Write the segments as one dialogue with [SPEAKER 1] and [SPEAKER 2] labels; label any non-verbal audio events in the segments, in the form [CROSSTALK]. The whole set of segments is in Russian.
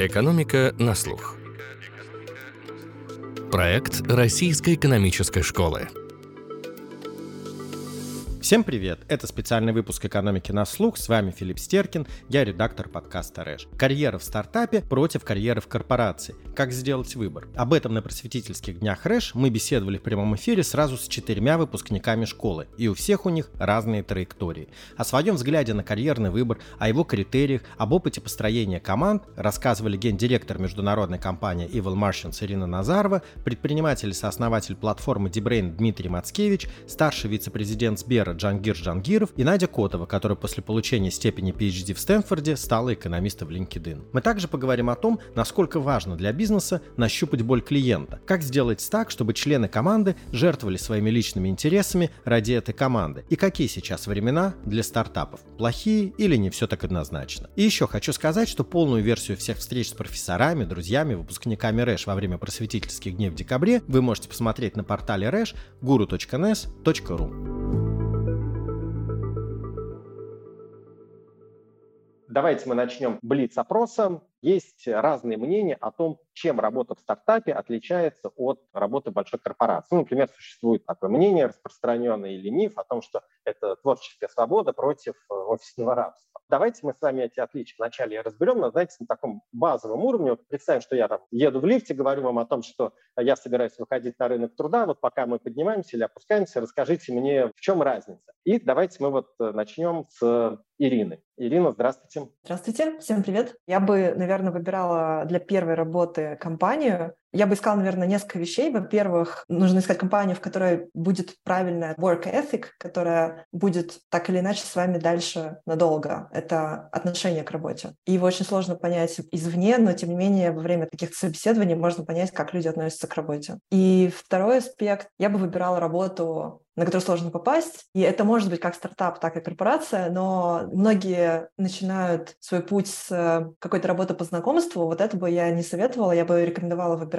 [SPEAKER 1] Экономика на слух. Проект Российской экономической школы.
[SPEAKER 2] Всем привет! Это специальный выпуск «Экономики на слух». С вами Филипп Стеркин, я редактор подкаста «Рэш». Карьера в стартапе против карьеры в корпорации. Как сделать выбор? Об этом на просветительских днях «Рэш» мы беседовали в прямом эфире сразу с четырьмя выпускниками школы, и у всех у них разные траектории. О своем взгляде на карьерный выбор, о его критериях, об опыте построения команд рассказывали гендиректор международной компании Evil Martians Ирина Назарова, предприниматель и сооснователь платформы Debrain Дмитрий Мацкевич, старший вице-президент Сбера Джангир Джангиров и Надя Котова, которая после получения степени PhD в Стэнфорде стала экономистом в LinkedIn. Мы также поговорим о том, насколько важно для бизнеса нащупать боль клиента, как сделать так, чтобы члены команды жертвовали своими личными интересами ради этой команды, и какие сейчас времена для стартапов, плохие или не все так однозначно. И еще хочу сказать, что полную версию всех встреч с профессорами, друзьями, выпускниками РЭШ во время просветительских дней в декабре вы можете посмотреть на портале рэш guru.nes.ru. Давайте мы начнем блиц-опросом. Есть разные мнения о том, чем работа в стартапе отличается от работы большой корпорации. Ну, например, существует такое мнение распространенное или миф о том, что это творческая свобода против э, офисного рабства. Давайте мы с вами эти отличия вначале разберем, но, знаете, на таком базовом уровне. Вот представим, что я там еду в лифте, говорю вам о том, что я собираюсь выходить на рынок труда. Вот пока мы поднимаемся или опускаемся, расскажите мне, в чем разница. И давайте мы вот э, начнем с Ирины. Ирина, здравствуйте.
[SPEAKER 3] Здравствуйте, всем привет. Я бы, наверное, выбирала для первой работы компанию, я бы искала, наверное, несколько вещей. Во-первых, нужно искать компанию, в которой будет правильная work ethic, которая будет так или иначе с вами дальше надолго. Это отношение к работе. И его очень сложно понять извне, но тем не менее во время таких собеседований можно понять, как люди относятся к работе. И второй аспект, я бы выбирала работу на которую сложно попасть. И это может быть как стартап, так и корпорация, но многие начинают свой путь с какой-то работы по знакомству. Вот это бы я не советовала. Я бы рекомендовала выбирать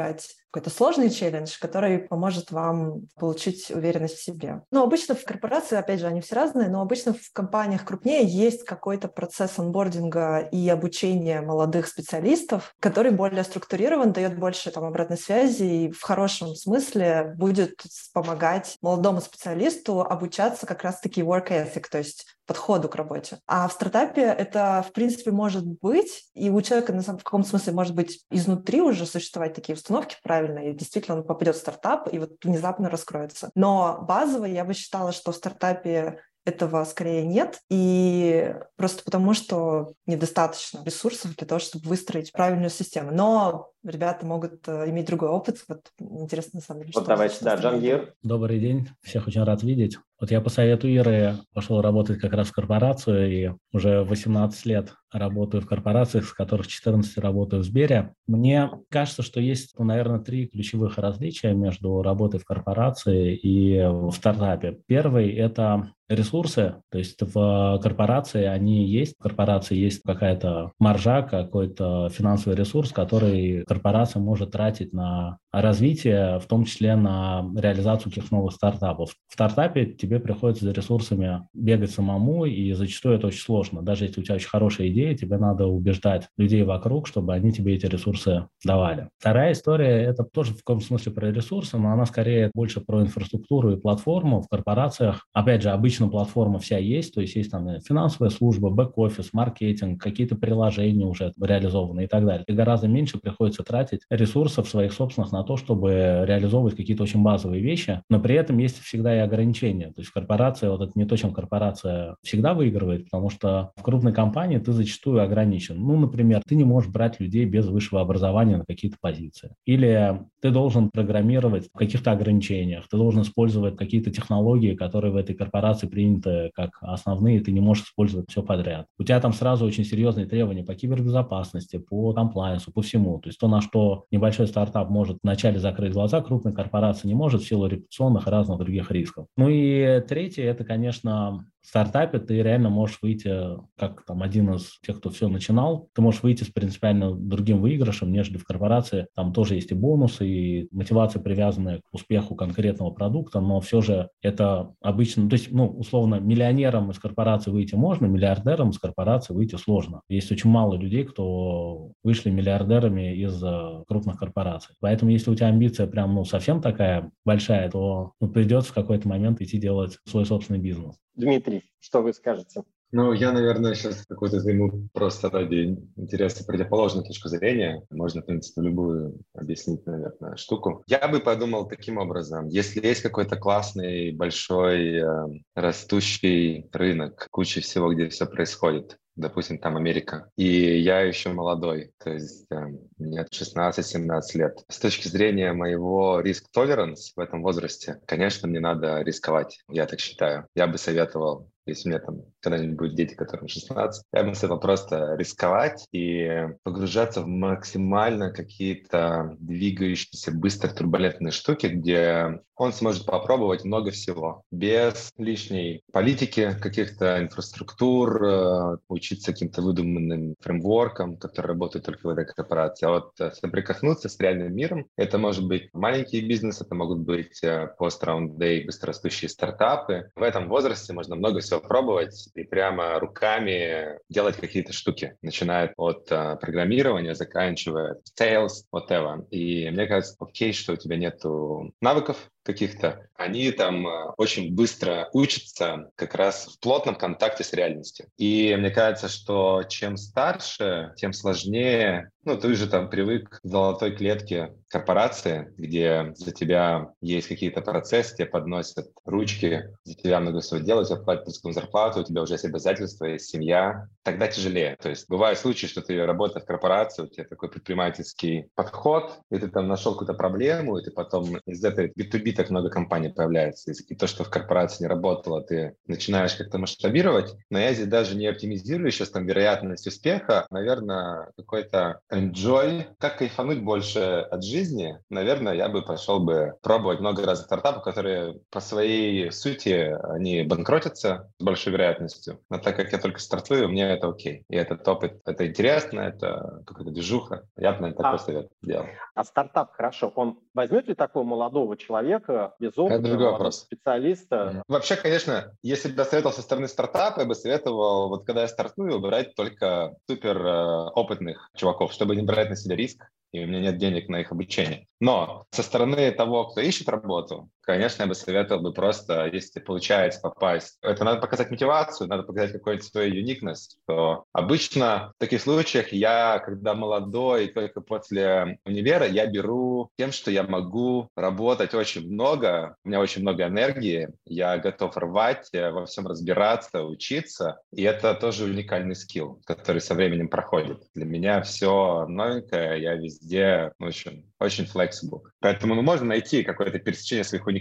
[SPEAKER 3] какой-то сложный челлендж, который поможет вам получить уверенность в себе. Но обычно в корпорации, опять же, они все разные, но обычно в компаниях крупнее есть какой-то процесс онбординга и обучения молодых специалистов, который более структурирован, дает больше там обратной связи и в хорошем смысле будет помогать молодому специалисту обучаться как раз-таки work ethic, то есть подходу к работе. А в стартапе это, в принципе, может быть, и у человека на самом, в каком смысле может быть изнутри уже существовать такие установки правильно, и действительно он попадет в стартап и вот внезапно раскроется. Но базово я бы считала, что в стартапе этого скорее нет, и просто потому, что недостаточно ресурсов для того, чтобы выстроить правильную систему. Но ребята могут э, иметь другой опыт. Вот интересно, на самом деле.
[SPEAKER 2] Вот давайте, да, Джангир.
[SPEAKER 4] Добрый день, всех очень рад видеть. Вот я по совету Иры пошел работать как раз в корпорацию, и уже 18 лет работаю в корпорациях, с которых 14 работаю в Сбере. Мне кажется, что есть, ну, наверное, три ключевых различия между работой в корпорации и в стартапе. Первый – это ресурсы, то есть в корпорации они есть, в корпорации есть какая-то маржа, какой-то финансовый ресурс, который корпорация может тратить на развитие, в том числе на реализацию каких-то новых стартапов. В стартапе тебе приходится за ресурсами бегать самому, и зачастую это очень сложно. Даже если у тебя очень хорошая идея, тебе надо убеждать людей вокруг, чтобы они тебе эти ресурсы давали. Вторая история – это тоже в каком смысле про ресурсы, но она скорее больше про инфраструктуру и платформу. В корпорациях, опять же, обычно платформа вся есть, то есть есть там финансовая служба, бэк-офис, маркетинг, какие-то приложения уже реализованы и так далее. И гораздо меньше приходится тратить ресурсов своих собственных на то, чтобы реализовывать какие-то очень базовые вещи, но при этом есть всегда и ограничения. То есть корпорация, вот это не то, чем корпорация всегда выигрывает, потому что в крупной компании ты зачастую ограничен. Ну, например, ты не можешь брать людей без высшего образования на какие-то позиции. Или ты должен программировать в каких-то ограничениях, ты должен использовать какие-то технологии, которые в этой корпорации приняты как основные, ты не можешь использовать все подряд. У тебя там сразу очень серьезные требования по кибербезопасности, по комплайенсу, по всему. То есть то, на что небольшой стартап может вначале закрыть глаза, крупная корпорация не может в силу репутационных и разных других рисков. Ну и третье, это, конечно, стартапе ты реально можешь выйти, как там один из тех, кто все начинал, ты можешь выйти с принципиально другим выигрышем, нежели в корпорации. Там тоже есть и бонусы, и мотивация, привязанная к успеху конкретного продукта, но все же это обычно, то есть, ну, условно, миллионером из корпорации выйти можно, миллиардером из корпорации выйти сложно. Есть очень мало людей, кто вышли миллиардерами из крупных корпораций. Поэтому, если у тебя амбиция прям, ну, совсем такая большая, то ну, придется в какой-то момент идти делать свой собственный бизнес.
[SPEAKER 5] Дмитрий, что вы скажете?
[SPEAKER 6] Ну, я, наверное, сейчас какой-то займу просто ради интереса противоположную точку зрения. Можно, в принципе, любую объяснить, наверное, штуку. Я бы подумал таким образом. Если есть какой-то классный, большой, э, растущий рынок, куча всего, где все происходит, допустим, там Америка, и я еще молодой, то есть э, мне 16-17 лет. С точки зрения моего риск-толеранс в этом возрасте, конечно, мне надо рисковать, я так считаю. Я бы советовал если у меня там когда-нибудь будут дети, которым 16, я бы советовал просто рисковать и погружаться в максимально какие-то двигающиеся, быстро турбулентные штуки, где он сможет попробовать много всего, без лишней политики, каких-то инфраструктур, э, учиться каким-то выдуманным фреймворкам, которые работают только в этой корпорации. А вот э, соприкоснуться с реальным миром, это может быть маленький бизнес, это могут быть э, day, быстрорастущие стартапы. В этом возрасте можно много всего пробовать и прямо руками делать какие-то штуки, начиная от программирования, заканчивая sales, whatever. И мне кажется, окей, что у тебя нету навыков, каких-то, они там э, очень быстро учатся как раз в плотном контакте с реальностью. И мне кажется, что чем старше, тем сложнее ну, ты же там привык к золотой клетке корпорации, где за тебя есть какие-то процессы, тебе подносят ручки, за тебя много всего делают, тебе платят зарплату, у тебя уже есть обязательства, есть семья. Тогда тяжелее. То есть бывают случаи, что ты работаешь в корпорации, у тебя такой предпринимательский подход, и ты там нашел какую-то проблему, и ты потом из этой B2B так много компаний появляется. И то, что в корпорации не работало, ты начинаешь как-то масштабировать. Но я здесь даже не оптимизирую сейчас там вероятность успеха. Наверное, какой-то enjoy, как кайфануть больше от жизни, наверное, я бы пошел бы пробовать много разных стартапов, которые по своей сути, они банкротятся с большой вероятностью. Но так как я только стартую, мне это окей. И этот опыт, это интересно, это какая-то движуха. Я бы, наверное, такой а, совет делал.
[SPEAKER 5] А стартап, хорошо, он возьмет ли такого молодого человека без опыта, это другой вопрос. специалиста?
[SPEAKER 6] Вообще, конечно, если бы я советовал со стороны стартапа, я бы советовал, вот когда я стартую, выбирать только супер э, опытных чуваков, чтобы не брать на себя риск, и у меня нет денег на их обучение. Но со стороны того, кто ищет работу, конечно, я бы советовал бы просто, если получается попасть, это надо показать мотивацию, надо показать какую-нибудь свою уникность, что обычно в таких случаях я, когда молодой, только после универа, я беру тем, что я могу работать очень много, у меня очень много энергии, я готов рвать, э, во всем разбираться, учиться, и это тоже уникальный скилл, который со временем проходит. Для меня все новенькое, я везде очень очень flexible. Поэтому ну, можно найти какое-то пересечение своих уникальных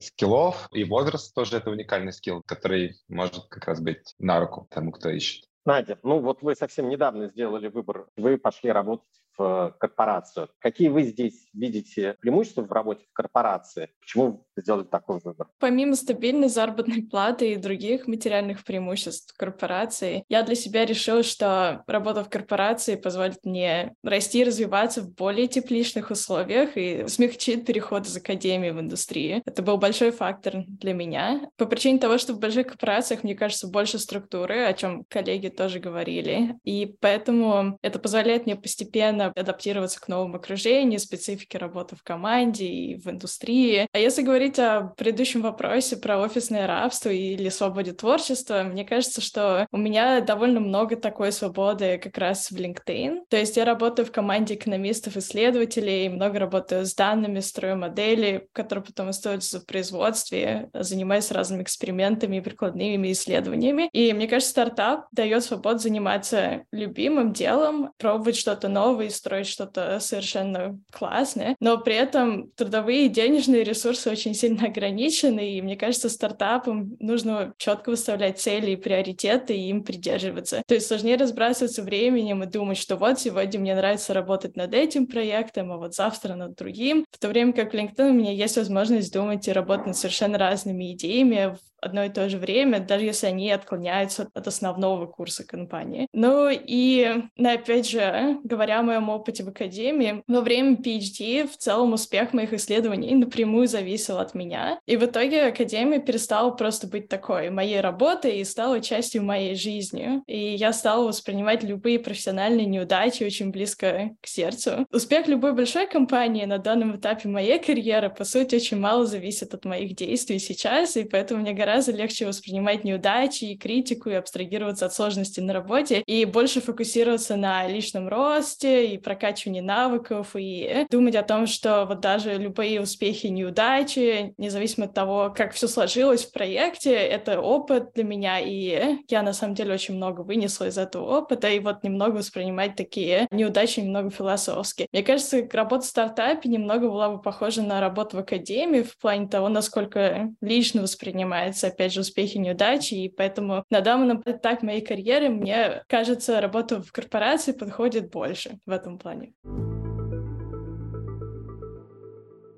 [SPEAKER 6] скиллов, и возраст тоже это уникальный скилл, который может как раз быть на руку тому, кто ищет.
[SPEAKER 5] Надя, ну вот вы совсем недавно сделали выбор, вы пошли работать в корпорацию. Какие вы здесь видите преимущества в работе в корпорации? Почему вы сделали такой выбор?
[SPEAKER 7] Помимо стабильной заработной платы и других материальных преимуществ корпорации, я для себя решила, что работа в корпорации позволит мне расти и развиваться в более тепличных условиях и смягчит переход из академии в индустрию. Это был большой фактор для меня. По причине того, что в больших корпорациях, мне кажется, больше структуры, о чем коллеги тоже говорили. И поэтому это позволяет мне постепенно постоянно адаптироваться к новому окружению, специфике работы в команде и в индустрии. А если говорить о предыдущем вопросе про офисное рабство или свободе творчества, мне кажется, что у меня довольно много такой свободы как раз в LinkedIn. То есть я работаю в команде экономистов-исследователей, много работаю с данными, строю модели, которые потом используются в производстве, занимаюсь разными экспериментами прикладными исследованиями. И мне кажется, стартап дает свободу заниматься любимым делом, пробовать что-то новое, строить что-то совершенно классное, но при этом трудовые и денежные ресурсы очень сильно ограничены, и мне кажется, стартапам нужно четко выставлять цели и приоритеты, и им придерживаться. То есть сложнее разбрасываться временем и думать, что вот сегодня мне нравится работать над этим проектом, а вот завтра над другим, в то время как в LinkedIn у меня есть возможность думать и работать над совершенно разными идеями одно и то же время, даже если они отклоняются от основного курса компании. Ну и, опять же, говоря о моем опыте в академии, во время PhD в целом успех моих исследований напрямую зависел от меня. И в итоге академия перестала просто быть такой моей работой и стала частью моей жизни. И я стала воспринимать любые профессиональные неудачи очень близко к сердцу. Успех любой большой компании на данном этапе моей карьеры, по сути, очень мало зависит от моих действий сейчас, и поэтому мне гораздо легче воспринимать неудачи и критику, и абстрагироваться от сложностей на работе, и больше фокусироваться на личном росте и прокачивании навыков, и думать о том, что вот даже любые успехи и неудачи, независимо от того, как все сложилось в проекте, это опыт для меня, и я на самом деле очень много вынесла из этого опыта, и вот немного воспринимать такие неудачи немного философски. Мне кажется, работа в стартапе немного была бы похожа на работу в академии в плане того, насколько лично воспринимается опять же, успехи, неудачи, и поэтому на данном этапе моей карьеры, мне кажется, работа в корпорации подходит больше в этом плане.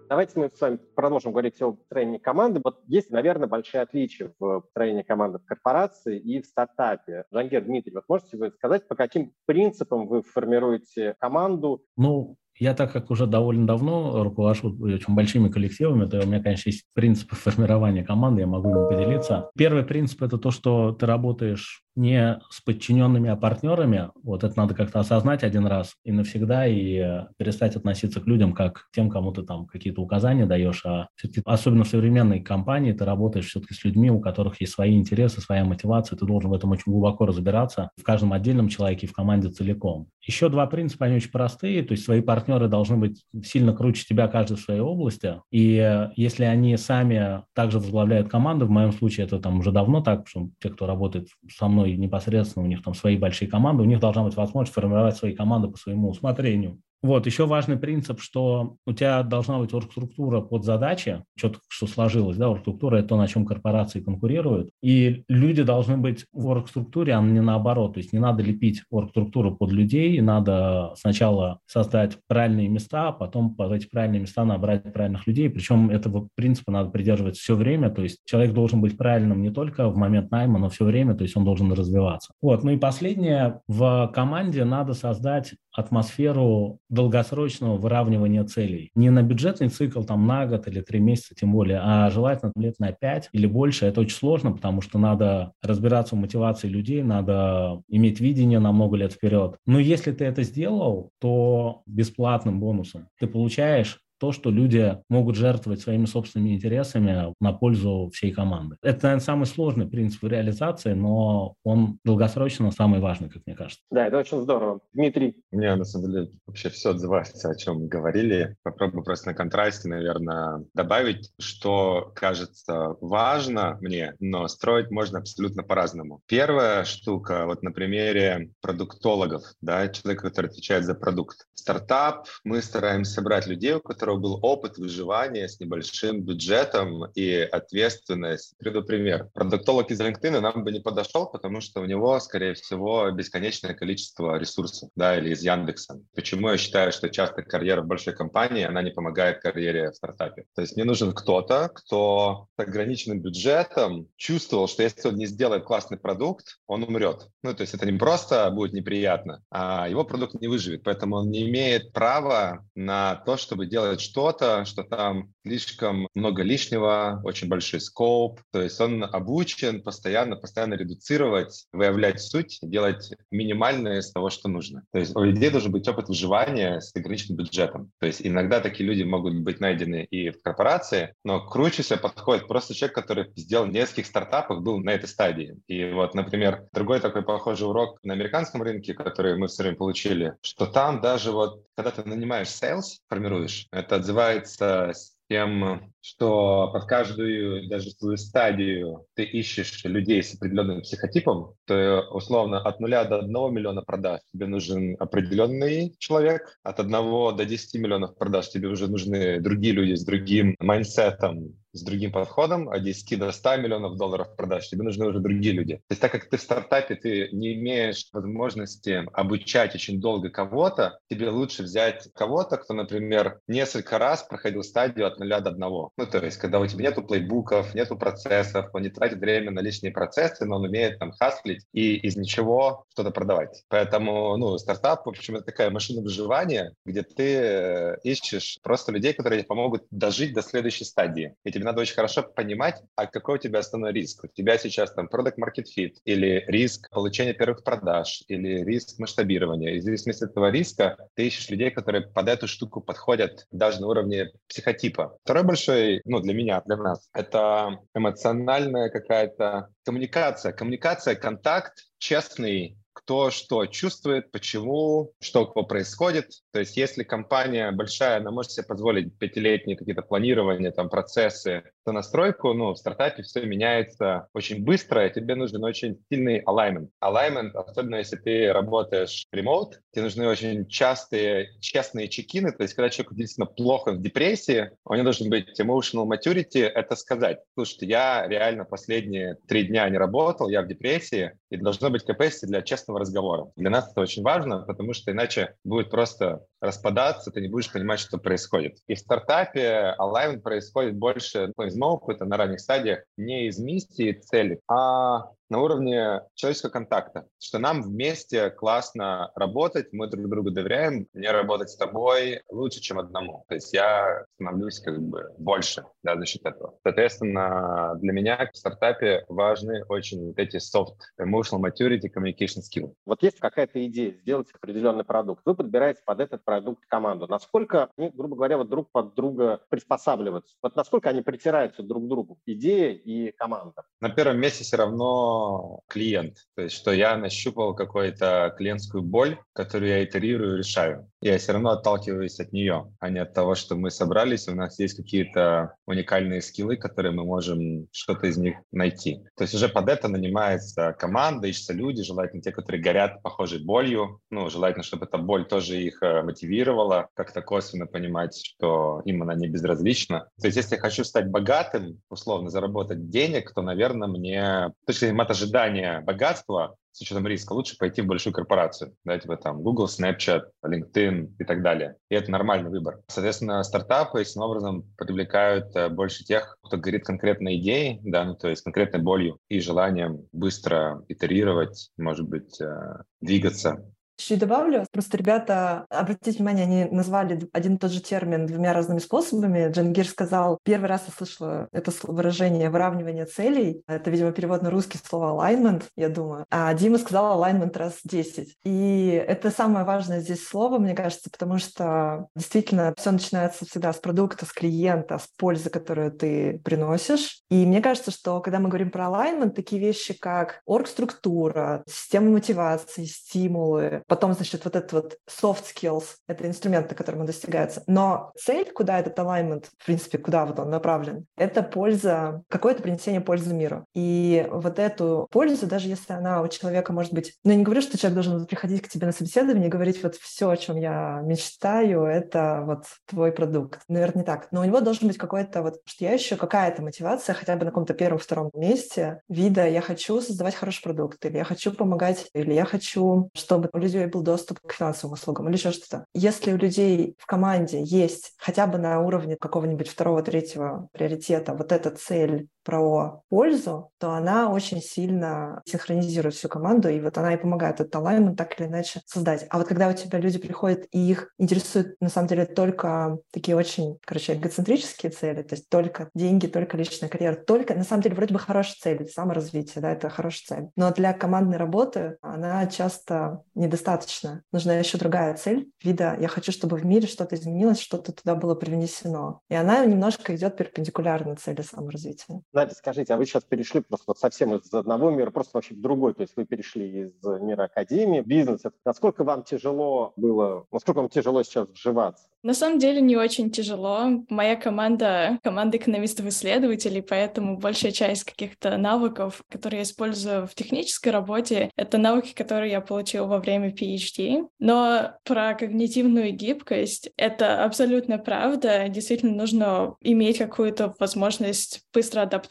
[SPEAKER 5] Давайте мы с вами продолжим говорить о строении команды. Вот есть, наверное, большие отличия в строении команды в корпорации и в стартапе. Жангер Дмитрий, вот можете вы сказать, по каким принципам вы формируете команду?
[SPEAKER 4] Ну, я так как уже довольно давно руковожу очень большими коллективами, то у меня, конечно, есть принципы формирования команды, я могу им поделиться. Первый принцип – это то, что ты работаешь не с подчиненными, а партнерами. Вот это надо как-то осознать один раз и навсегда, и перестать относиться к людям как к тем, кому ты там какие-то указания даешь. А все-таки, особенно в современной компании, ты работаешь все-таки с людьми, у которых есть свои интересы, своя мотивация. Ты должен в этом очень глубоко разбираться в каждом отдельном человеке и в команде целиком. Еще два принципа, они очень простые. То есть свои партнеры должны быть сильно круче тебя каждый в своей области. И если они сами также возглавляют команду, в моем случае это там уже давно так, что те, кто работает со мной непосредственно, у них там свои большие команды, у них должна быть возможность формировать свои команды по своему усмотрению. Вот, еще важный принцип, что у тебя должна быть оргструктура под задачи, что-то, что сложилось, да, оргструктура – это то, на чем корпорации конкурируют, и люди должны быть в оргструктуре, а не наоборот, то есть не надо лепить оргструктуру под людей, надо сначала создать правильные места, а потом под эти правильные места набрать правильных людей, причем этого принципа надо придерживаться все время, то есть человек должен быть правильным не только в момент найма, но все время, то есть он должен развиваться. Вот, ну и последнее, в команде надо создать атмосферу долгосрочного выравнивания целей. Не на бюджетный цикл там на год или три месяца тем более, а желательно лет на пять или больше. Это очень сложно, потому что надо разбираться в мотивации людей, надо иметь видение на много лет вперед. Но если ты это сделал, то бесплатным бонусом ты получаешь то, что люди могут жертвовать своими собственными интересами на пользу всей команды. Это, наверное, самый сложный принцип реализации, но он долгосрочно самый важный, как мне кажется.
[SPEAKER 5] Да, это очень здорово. Дмитрий?
[SPEAKER 6] Мне, на самом деле, вообще все отзывается, о чем мы говорили. Попробую просто на контрасте, наверное, добавить, что кажется важно мне, но строить можно абсолютно по-разному. Первая штука, вот на примере продуктологов, да, человека, который отвечает за продукт. Стартап, мы стараемся собрать людей, у которых которого был опыт выживания с небольшим бюджетом и ответственность. Приведу пример. Продуктолог из LinkedIn нам бы не подошел, потому что у него, скорее всего, бесконечное количество ресурсов, да, или из Яндекса. Почему я считаю, что часто карьера в большой компании, она не помогает карьере в стартапе? То есть мне нужен кто-то, кто с ограниченным бюджетом чувствовал, что если он не сделает классный продукт, он умрет. Ну, то есть это не просто будет неприятно, а его продукт не выживет. Поэтому он не имеет права на то, чтобы делать что-то, что там слишком много лишнего, очень большой скоп. То есть он обучен постоянно, постоянно редуцировать, выявлять суть, делать минимальное из того, что нужно. То есть у людей должен быть опыт выживания с ограниченным бюджетом. То есть иногда такие люди могут быть найдены и в корпорации, но круче всего подходит просто человек, который сделал в нескольких стартапах, был на этой стадии. И вот, например, другой такой похожий урок на американском рынке, который мы все время получили, что там даже вот, когда ты нанимаешь sales, формируешь, Это отзывается с тем, что под каждую даже свою стадию ты ищешь людей с определенным психотипом, то условно от нуля до одного миллиона продаж тебе нужен определенный человек, от одного до 10 миллионов продаж тебе уже нужны другие люди с другим mindset ом, с другим подходом, от 10 до 100 миллионов долларов продаж, тебе нужны уже другие люди. То есть так как ты в стартапе, ты не имеешь возможности обучать очень долго кого-то, тебе лучше взять кого-то, кто, например, несколько раз проходил стадию от нуля до одного. Ну, то есть, когда у тебя нету playbook ов, нету процессов, он не тратит время на лишние процессы, но он умеет там хаслить и из ничего что-то продавать. Поэтому, ну, стартап, в общем, это такая машина выживания, где ты э, ищешь просто людей, которые помогут дожить до следующей стадии. И тебе тебе надо очень хорошо понимать, а какой у тебя основной риск. У тебя сейчас там product market fit или риск получения первых продаж или риск масштабирования. И в зависимости от этого риска ты ищешь людей, которые под эту штуку подходят даже на уровне психотипа. Второй большой, ну, для меня, для нас, это эмоциональная какая-то коммуникация. Коммуникация, контакт, честный, кто что чувствует, почему, что у кого происходит. То есть если компания большая, она может себе позволить пятилетние какие-то планирования, там, процессы, то настройку, ну, в стартапе все меняется очень быстро, и тебе нужен очень сильный alignment. Alignment, особенно если ты работаешь remote, тебе нужны очень частые, честные чекины, то есть когда человек действительно плохо в депрессии, у него должен быть emotional maturity, это сказать, слушайте, я реально последние три дня не работал, я в депрессии, и должно быть capacity для честного разговора. Для нас это очень важно, потому что иначе будет просто распадаться, ты не будешь понимать, что происходит. И в стартапе alignment происходит больше ну, из моего опыта на ранних стадиях не из миссии и цели, а на уровне человеческого контакта, что нам вместе классно работать, мы друг другу доверяем, мне работать с тобой лучше, чем одному. То есть я становлюсь как бы больше да, за счет этого. Соответственно, для меня в стартапе важны очень вот эти soft emotional maturity, communication skills.
[SPEAKER 5] Вот есть какая-то идея сделать определенный продукт. Вы подбираете под этот продукт команду. Насколько они, грубо говоря, вот друг под друга приспосабливаются? Вот насколько они притираются друг к другу? Идея и команда.
[SPEAKER 6] На первом месте все равно клиент. То есть, что я нащупал какую-то клиентскую боль, которую я итерирую, решаю. Я все равно отталкиваюсь от нее, а не от того, что мы собрались, у нас есть какие-то уникальные скиллы, которые мы можем что-то из них найти. То есть уже под это нанимается команда, ищутся люди, желательно те, которые горят похожей болью. Ну, желательно, чтобы эта боль тоже их э, мотивировала, как-то косвенно понимать, что им она не безразлична. То есть если я хочу стать богатым, условно заработать денег, то, наверное, мне, точнее, от ожидания богатства с учетом риска лучше пойти в большую корпорацию, да, типа там Google, Snapchat, LinkedIn и так далее. И это нормальный выбор. Соответственно, стартапы этим образом привлекают э, больше тех, кто горит конкретной идеей, да, ну, то есть конкретной болью и желанием быстро итерировать, может быть, э, двигаться
[SPEAKER 3] Чуть добавлю, просто ребята, обратите внимание, они назвали один и тот же термин двумя разными способами. Джангир сказал, первый раз я слышала это выражение выравнивание целей. Это, видимо, перевод на русский слово alignment, я думаю. А Дима сказал alignment раз 10. И это самое важное здесь слово, мне кажется, потому что действительно все начинается всегда с продукта, с клиента, с пользы, которую ты приносишь. И мне кажется, что когда мы говорим про alignment, такие вещи, как орг-структура, система мотивации, стимулы, Потом, значит, вот этот вот soft skills — это инструменты, которым достигается. Но цель, куда этот alignment, в принципе, куда вот он направлен, это польза, какое-то принесение пользы миру. И вот эту пользу, даже если она у человека может быть... Ну, я не говорю, что человек должен приходить к тебе на собеседование и говорить вот все, о чем я мечтаю, это вот твой продукт. Наверное, не так. Но у него должен быть какой-то вот, что я еще какая-то мотивация, хотя бы на каком-то первом-втором месте вида я хочу создавать хороший продукт, или я хочу помогать, или я хочу, чтобы люди людей был доступ к финансовым услугам или еще что-то. Если у людей в команде есть хотя бы на уровне какого-нибудь второго, третьего приоритета вот эта цель про пользу, то она очень сильно синхронизирует всю команду, и вот она и помогает этот alignment так или иначе создать. А вот когда у тебя люди приходят, и их интересуют на самом деле только такие очень, короче, эгоцентрические цели, то есть только деньги, только личная карьера, только, на самом деле, вроде бы хорошая цель, саморазвитие, да, это хорошая цель. Но для командной работы она часто недостаточна. Нужна еще другая цель вида «я хочу, чтобы в мире что-то изменилось, что-то туда было привнесено». И она немножко идет перпендикулярно цели саморазвития.
[SPEAKER 5] Надя, скажите, а вы сейчас перешли просто вот совсем из одного мира, просто вообще в другой, то есть вы перешли из мира академии, бизнеса. Насколько вам тяжело было, насколько вам тяжело сейчас вживаться?
[SPEAKER 7] На самом деле не очень тяжело. Моя команда — команда экономистов-исследователей, поэтому большая часть каких-то навыков, которые я использую в технической работе, это навыки, которые я получила во время PhD. Но про когнитивную гибкость — это абсолютно правда. Действительно нужно иметь какую-то возможность быстро адаптироваться,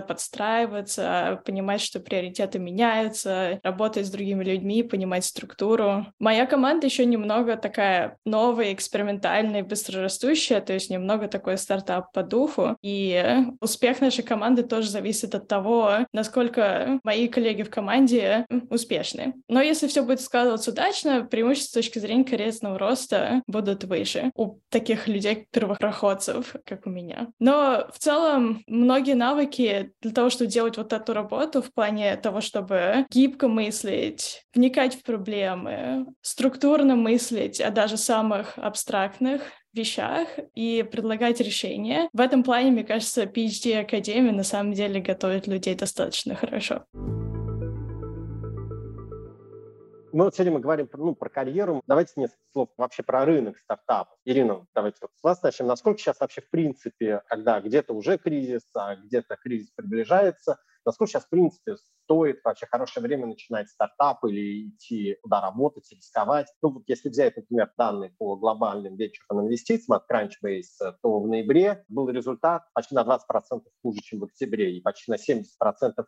[SPEAKER 7] подстраиваться, понимать, что приоритеты меняются, работать с другими людьми, понимать структуру. Моя команда еще немного такая новая, экспериментальная, быстрорастущая, то есть немного такой стартап по духу. И успех нашей команды тоже зависит от того, насколько мои коллеги в команде успешны. Но если все будет складываться удачно, преимущества с точки зрения карьерного роста будут выше у таких людей, первопроходцев, как у меня. Но в целом многие навыки для того, чтобы делать вот эту работу в плане того, чтобы гибко мыслить, вникать в проблемы, структурно мыслить о даже самых абстрактных вещах и предлагать решения. В этом плане, мне кажется, PhD Академия на самом деле готовит людей достаточно хорошо.
[SPEAKER 5] Ну, сегодня мы говорим ну, про карьеру. Давайте несколько слов вообще про рынок стартапов. Ирина, давайте вот с вас начнем. Насколько сейчас вообще в принципе, когда где-то уже кризис, а где-то кризис приближается, насколько сейчас в принципе стоит вообще хорошее время начинать стартап или идти туда работать, рисковать? Ну, вот если взять, например, данные по глобальным венчурным инвестициям от Crunchbase, то в ноябре был результат почти на 20% хуже, чем в октябре, и почти на 70%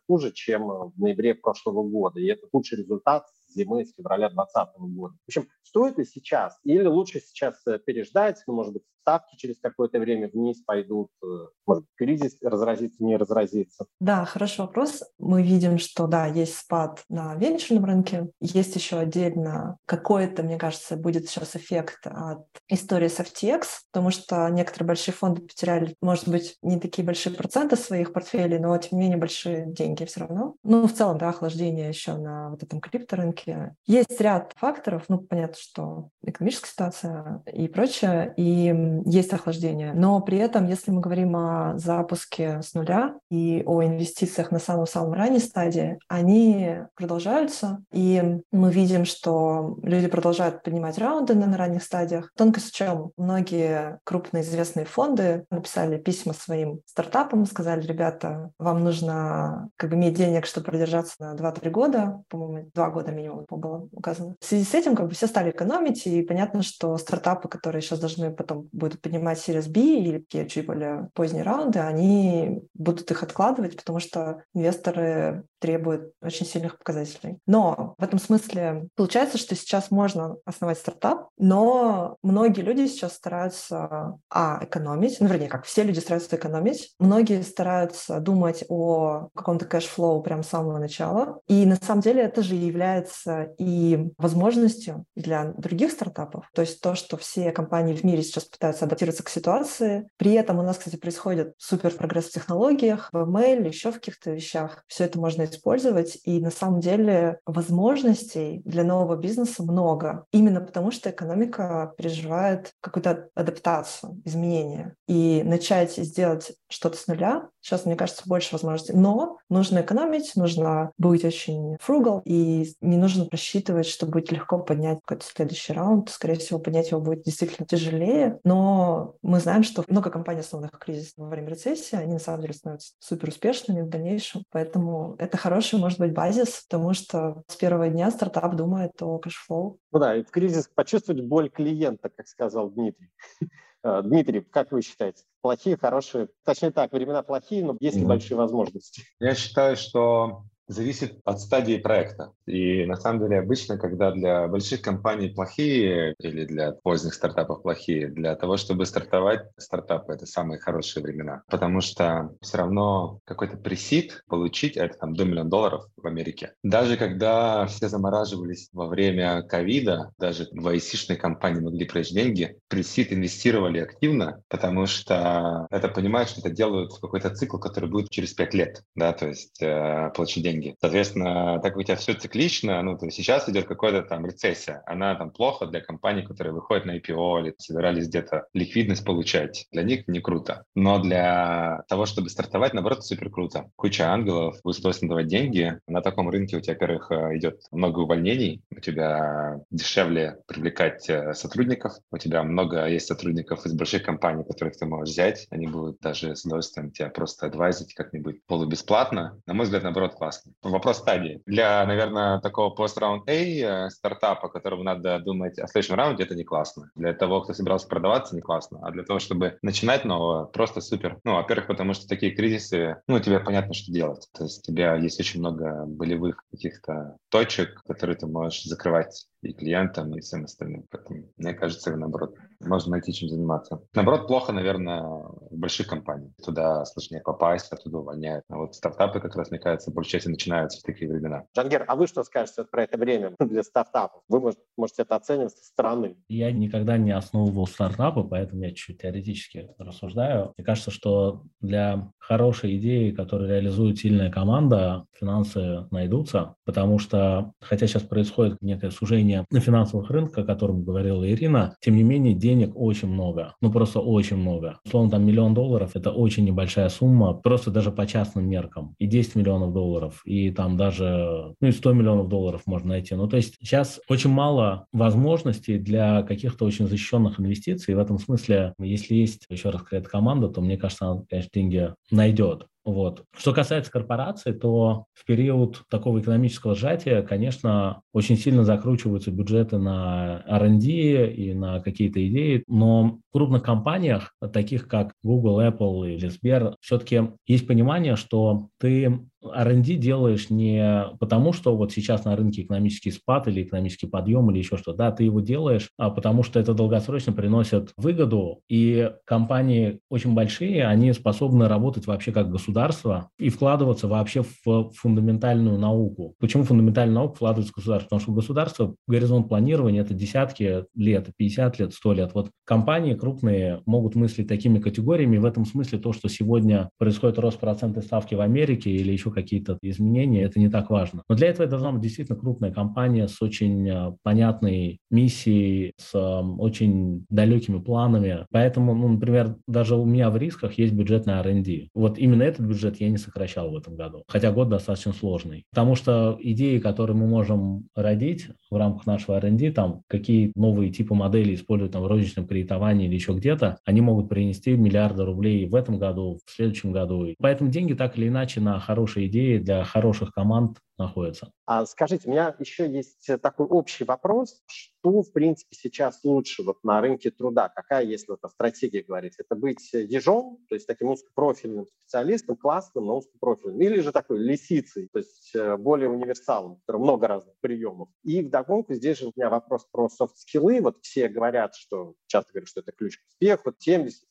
[SPEAKER 5] хуже, чем в ноябре прошлого года. И это худший результат зимы с февраля 2020 года. В общем, стоит ли сейчас или лучше сейчас э, переждать, ну, может быть, ставки через какое-то время вниз пойдут, э, может кризис разразится, не разразится?
[SPEAKER 3] Да, хороший вопрос. Мы видим, что, да, есть спад на венчурном рынке, есть еще отдельно какой-то, мне кажется, будет сейчас эффект от истории с FTX, потому что некоторые большие фонды потеряли, может быть, не такие большие проценты своих портфелей, но, тем не менее, большие деньги все равно. Ну, в целом, да, охлаждение еще на вот этом крипторынке, рынке. Есть ряд факторов, ну, понятно, что экономическая ситуация и прочее, и есть охлаждение. Но при этом, если мы говорим о запуске с нуля и о инвестициях на самом-самом ранней стадии, они продолжаются, и мы видим, что люди продолжают поднимать раунды на ранних стадиях. Тонкость в чем? Многие крупные известные фонды написали письма своим стартапам, сказали, ребята, вам нужно как бы иметь денег, чтобы продержаться на 2-3 года, по-моему, 2 года минимум было указано. В связи с этим как бы все стали экономить, и понятно, что стартапы, которые сейчас должны потом будут поднимать Series B или какие чуть более поздние раунды, они будут их откладывать, потому что инвесторы требуют очень сильных показателей. Но в этом смысле получается, что сейчас можно основать стартап, но многие люди сейчас стараются, а, экономить, ну, вернее, как все люди стараются экономить, многие стараются думать о каком-то cash flow прямо с самого начала, и на самом деле это же является и возможностью для других стартапов. То есть то, что все компании в мире сейчас пытаются адаптироваться к ситуации. При этом у нас, кстати, происходит супер прогресс в технологиях, в ML, еще в каких-то вещах. Все это можно использовать. И на самом деле возможностей для нового бизнеса много. Именно потому, что экономика переживает какую-то адаптацию, изменения. И начать сделать что-то с нуля, сейчас, мне кажется, больше возможностей. Но нужно экономить, нужно быть очень frugal, и не нужно просчитывать, что будет легко поднять какой-то следующий раунд. Скорее всего, поднять его будет действительно тяжелее. Но мы знаем, что много компаний, основанных в кризис во время рецессии, они на самом деле становятся супер успешными в дальнейшем. Поэтому это хороший, может быть, базис, потому что с первого дня стартап думает о cash flow.
[SPEAKER 5] Ну да, и в кризис почувствовать боль клиента, как сказал Дмитрий. [LAUGHS] Э, Дмитрий, как вы считаете, плохие, хорошие? Точнее так, времена плохие, но есть ли большие возможности?
[SPEAKER 6] Я считаю, что зависит от стадии проекта. И на самом деле обычно, когда для больших компаний плохие или для поздних стартапов плохие, для того, чтобы стартовать стартапы, это самые хорошие времена. Потому что все равно какой-то пресид получить, это там до миллиона долларов в Америке. Даже когда все замораживались во время ковида, даже в IC-шные компании могли пройти деньги, пресид инвестировали активно, потому что это понимают, что это делают в какой-то цикл, который будет через пять лет, да, то есть э, получить деньги деньги. Соответственно, так как у тебя все циклично, ну, то есть сейчас идет какая-то там рецессия, она там плохо для компаний, которые выходят на IPO или собирались где-то ликвидность получать. Для них не круто. Но для того, чтобы стартовать, наоборот, супер круто. Куча ангелов, будет давать деньги. На таком рынке у тебя, во-первых, э, идет много увольнений, у тебя дешевле привлекать э, сотрудников, у тебя много есть сотрудников из больших компаний, которых ты можешь взять, они будут даже с удовольствием тебя просто адвайзить как-нибудь полубесплатно. На мой взгляд, наоборот, классно. Вопрос стадии. Для, наверное, такого пост-раунд A э, стартапа, которому надо думать о следующем раунде, это не классно. Для того, кто собирался продаваться, не классно. А для того, чтобы начинать нового, просто супер. Ну, во-первых, потому что такие кризисы, ну, тебе понятно, что делать. То есть у тебя есть очень много болевых каких-то точек, которые ты можешь закрывать и клиентам, и всем остальным. Поэтому, мне кажется, наоборот, можно найти чем заниматься. Наоборот, плохо, наверное, в больших компаниях. Туда сложнее попасть, оттуда увольняют. А вот стартапы, как раз, мне кажется, большей частью начинаются в такие времена.
[SPEAKER 5] Джангер, а вы что скажете про это время [LAUGHS] для стартапов? Вы можете, можете это оценивать со стороны.
[SPEAKER 4] Я никогда не основывал стартапы, поэтому я чуть теоретически рассуждаю. Мне кажется, что для хорошей идеи, которую реализует сильная команда, финансы найдутся, потому что, хотя сейчас происходит некое сужение на финансовых рынках, о котором говорила Ирина, тем не менее денег очень много, ну просто очень много. Условно, там миллион долларов – это очень небольшая сумма, просто даже по частным меркам. И 10 миллионов долларов, и там даже, ну и 100 миллионов долларов можно найти. Ну то есть сейчас очень мало возможностей для каких-то очень защищенных инвестиций. И в этом смысле, если есть, еще раз, какая-то команда, то мне кажется, она, конечно, деньги найдет. Вот. Что касается корпораций, то в период такого экономического сжатия, конечно, очень сильно закручиваются бюджеты на R&D и на какие-то идеи, но в крупных компаниях, таких как Google, Apple или Сбер, все-таки есть понимание, что ты R&D делаешь не потому, что вот сейчас на рынке экономический спад или экономический подъем или еще что, да, ты его делаешь, а потому что это долгосрочно приносит выгоду, и компании очень большие, они способны работать вообще как государство и вкладываться вообще в фундаментальную науку. Почему фундаментальную науку вкладывается государство? Потому что государство, горизонт планирования – это десятки лет, 50 лет, 100 лет. Вот компании крупные могут мыслить такими категориями, в этом смысле то, что сегодня происходит рост процентной ставки в Америке или еще еще какие-то изменения, это не так важно. Но для этого это должна быть действительно крупная компания с очень э, понятной миссией, с эм, очень далекими планами. Поэтому, ну, например, даже у меня в рисках есть бюджет на R&D. Вот именно этот бюджет я не сокращал в этом году, хотя год достаточно сложный. Потому что идеи, которые мы можем родить в рамках нашего R&D, там, какие новые типы моделей используют там, в розничном кредитовании или еще где-то, они могут принести миллиарды рублей в этом году, в следующем году. Поэтому деньги так или иначе на хорошие хорошие идеи для хороших команд находятся.
[SPEAKER 5] А скажите, у меня еще есть такой общий вопрос что, в принципе, сейчас лучше вот на рынке труда? Какая, если вот о стратегии говорить? Это быть ежом, то есть таким узкопрофильным специалистом, классным, но узкопрофильным, или же такой лисицей, то есть э, более универсалом, у много разных приемов. И вдогонку здесь же у меня вопрос про софт-скиллы. Вот все говорят, что, часто говорят, что это ключ к успеху,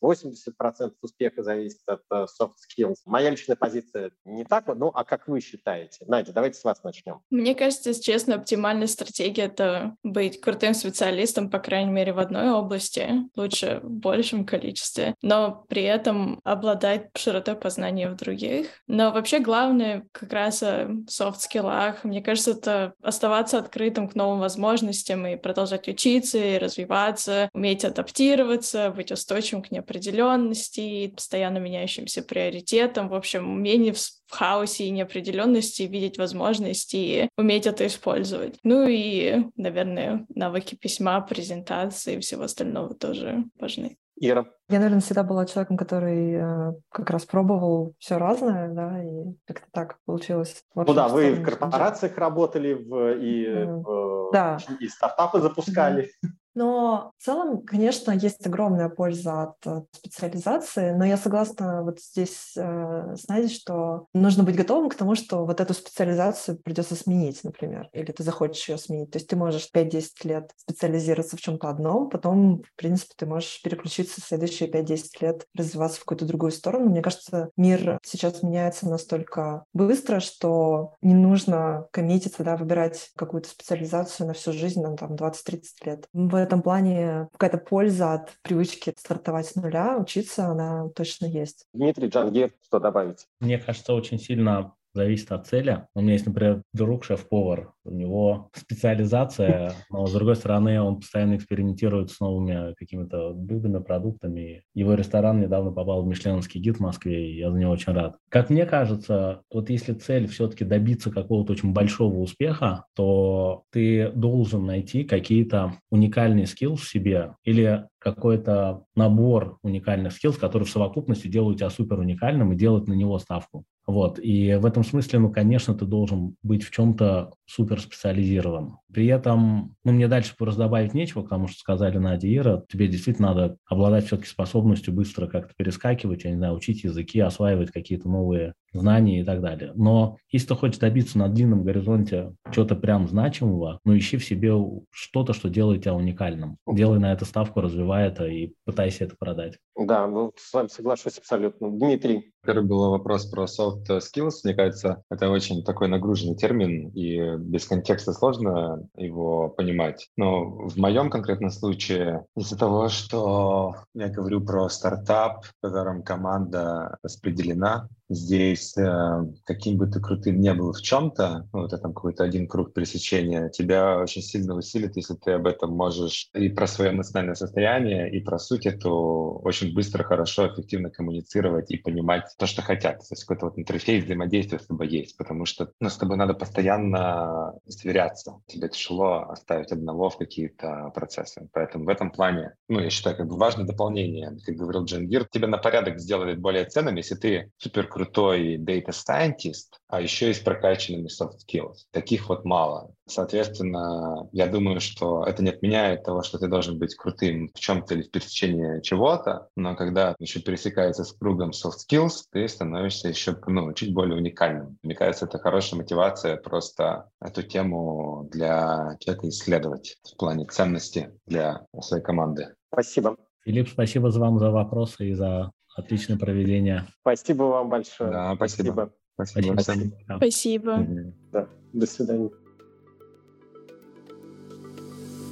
[SPEAKER 5] 70-80% успеха зависит от soft skills. Моя личная позиция не так, ну а как вы считаете? Надя, давайте с вас начнем.
[SPEAKER 7] Мне кажется, честно, оптимальная стратегия — это быть крутым крутым специалистом, по крайней мере, в одной области, лучше в большем количестве, но при этом обладать широтой познания в других. Но вообще главное как раз о софт-скиллах. Мне кажется, это оставаться открытым к новым возможностям и продолжать учиться и развиваться, уметь адаптироваться, быть устойчивым к неопределенности, постоянно меняющимся приоритетам. В общем, умение в хаосе и неопределенности видеть возможности и уметь это использовать. Ну и, наверное, навыки письма, презентации и всего остального тоже важны.
[SPEAKER 5] Ира.
[SPEAKER 3] Я, наверное, всегда была человеком, который э, как раз пробовал все разное, да, и как-то так получилось.
[SPEAKER 5] Ну да, вы в корпорациях работали, в, и, mm. в,
[SPEAKER 3] да.
[SPEAKER 5] и стартапы запускали.
[SPEAKER 3] Да. Но в целом, конечно, есть огромная польза от, от специализации, но я согласна вот здесь э, что нужно быть готовым к тому, что вот эту специализацию придется сменить, например, или ты захочешь ее сменить. То есть ты можешь 5-10 лет специализироваться в чем-то одном, потом, в принципе, ты можешь переключиться в следующие 5-10 лет, развиваться в какую-то другую сторону. Мне кажется, мир сейчас меняется настолько быстро, что не нужно коммититься, да, выбирать какую-то специализацию на всю жизнь, на там 20-30 лет. В этом плане какая-то польза от привычки стартовать с нуля, учиться, она точно есть.
[SPEAKER 5] Дмитрий Джангир, что добавить?
[SPEAKER 4] Мне кажется, очень сильно зависит от цели. У меня есть, например, друг, шеф-повар, у него специализация, но с другой стороны он постоянно экспериментирует с новыми какими-то блюдами, продуктами. Его ресторан недавно попал в Мишленовский гид в Москве, и я за него очень рад. Как мне кажется, вот если цель все-таки добиться какого-то очень большого успеха, то ты должен найти какие-то уникальные скилл в себе или какой-то набор уникальных скилл, которые в совокупности делают тебя супер уникальным и делают на него ставку. Вот. И в этом смысле, ну, конечно, ты должен быть в чем-то супер специализирован. При этом, ну, мне дальше просто добавить нечего, потому что сказали и Ира, тебе действительно надо обладать все-таки способностью быстро как-то перескакивать, я не знаю, учить языки, осваивать какие-то новые знания и так далее. Но если ты хочешь добиться на длинном горизонте чего-то прям значимого, ну, ищи в себе что-то, что делает тебя уникальным. Делай на это ставку, развивай это и пытайся это продать.
[SPEAKER 5] Да, ну, с вами соглашусь абсолютно. Дмитрий.
[SPEAKER 6] Первый был вопрос про soft skills. Мне кажется, это очень такой нагруженный термин, и без контекста сложно его понимать. Но в моем конкретном случае, из-за того, что я говорю про стартап, в котором команда распределена, здесь, э, каким бы ты крутым не был в чем-то, ну, это там какой-то один круг пересечения, тебя очень сильно усилит, если ты об этом можешь и про свое эмоциональное состояние, и про суть эту очень быстро, хорошо, эффективно коммуницировать и понимать то, что хотят. То есть какой-то вот интерфейс взаимодействия с тобой есть, потому что ну, с тобой надо постоянно сверяться. Тебе тяжело оставить одного в какие-то процессы. Поэтому в этом плане, ну, я считаю, как бы важное дополнение. Как говорил Джангир, тебе на порядок сделает более ценным, если ты супер крутой data scientist, а еще и с прокачанными soft skills. Таких вот мало. Соответственно, я думаю, что это не отменяет того, что ты должен быть крутым в чем-то или в пересечении чего-то, но когда еще пересекается с кругом soft skills, ты становишься еще ну, чуть более уникальным. Мне кажется, это хорошая мотивация просто эту тему для человека исследовать в плане ценности для своей команды.
[SPEAKER 5] Спасибо.
[SPEAKER 4] Филипп, спасибо за вам за вопросы и за отличное проведение.
[SPEAKER 5] Спасибо вам большое.
[SPEAKER 6] Да, спасибо.
[SPEAKER 4] Спасибо.
[SPEAKER 6] Спасибо.
[SPEAKER 4] Спасибо.
[SPEAKER 7] Спасибо.
[SPEAKER 5] Да, до свидания.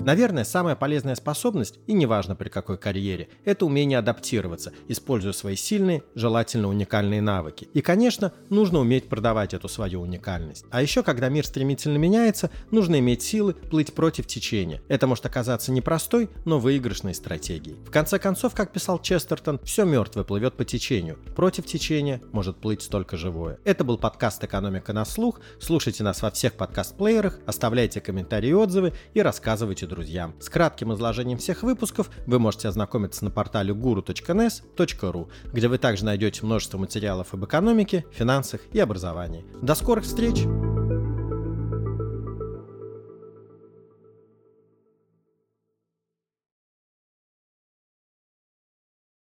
[SPEAKER 2] Наверное, самая полезная способность, и неважно при какой карьере, это умение адаптироваться, используя свои сильные, желательно уникальные навыки. И, конечно, нужно уметь продавать эту свою уникальность. А еще, когда мир стремительно меняется, нужно иметь силы плыть против течения. Это может оказаться непростой, но выигрышной стратегией. В конце концов, как писал Честертон, все мертвое плывет по течению. Против течения может плыть только живое. Это был подкаст «Экономика на слух». Слушайте нас во всех подкаст-плеерах, оставляйте комментарии и отзывы и рассказывайте друзьям. С кратким изложением всех выпусков вы можете ознакомиться на портале guru.nes.ru, где вы также найдете множество материалов об экономике, финансах и образовании. До скорых встреч!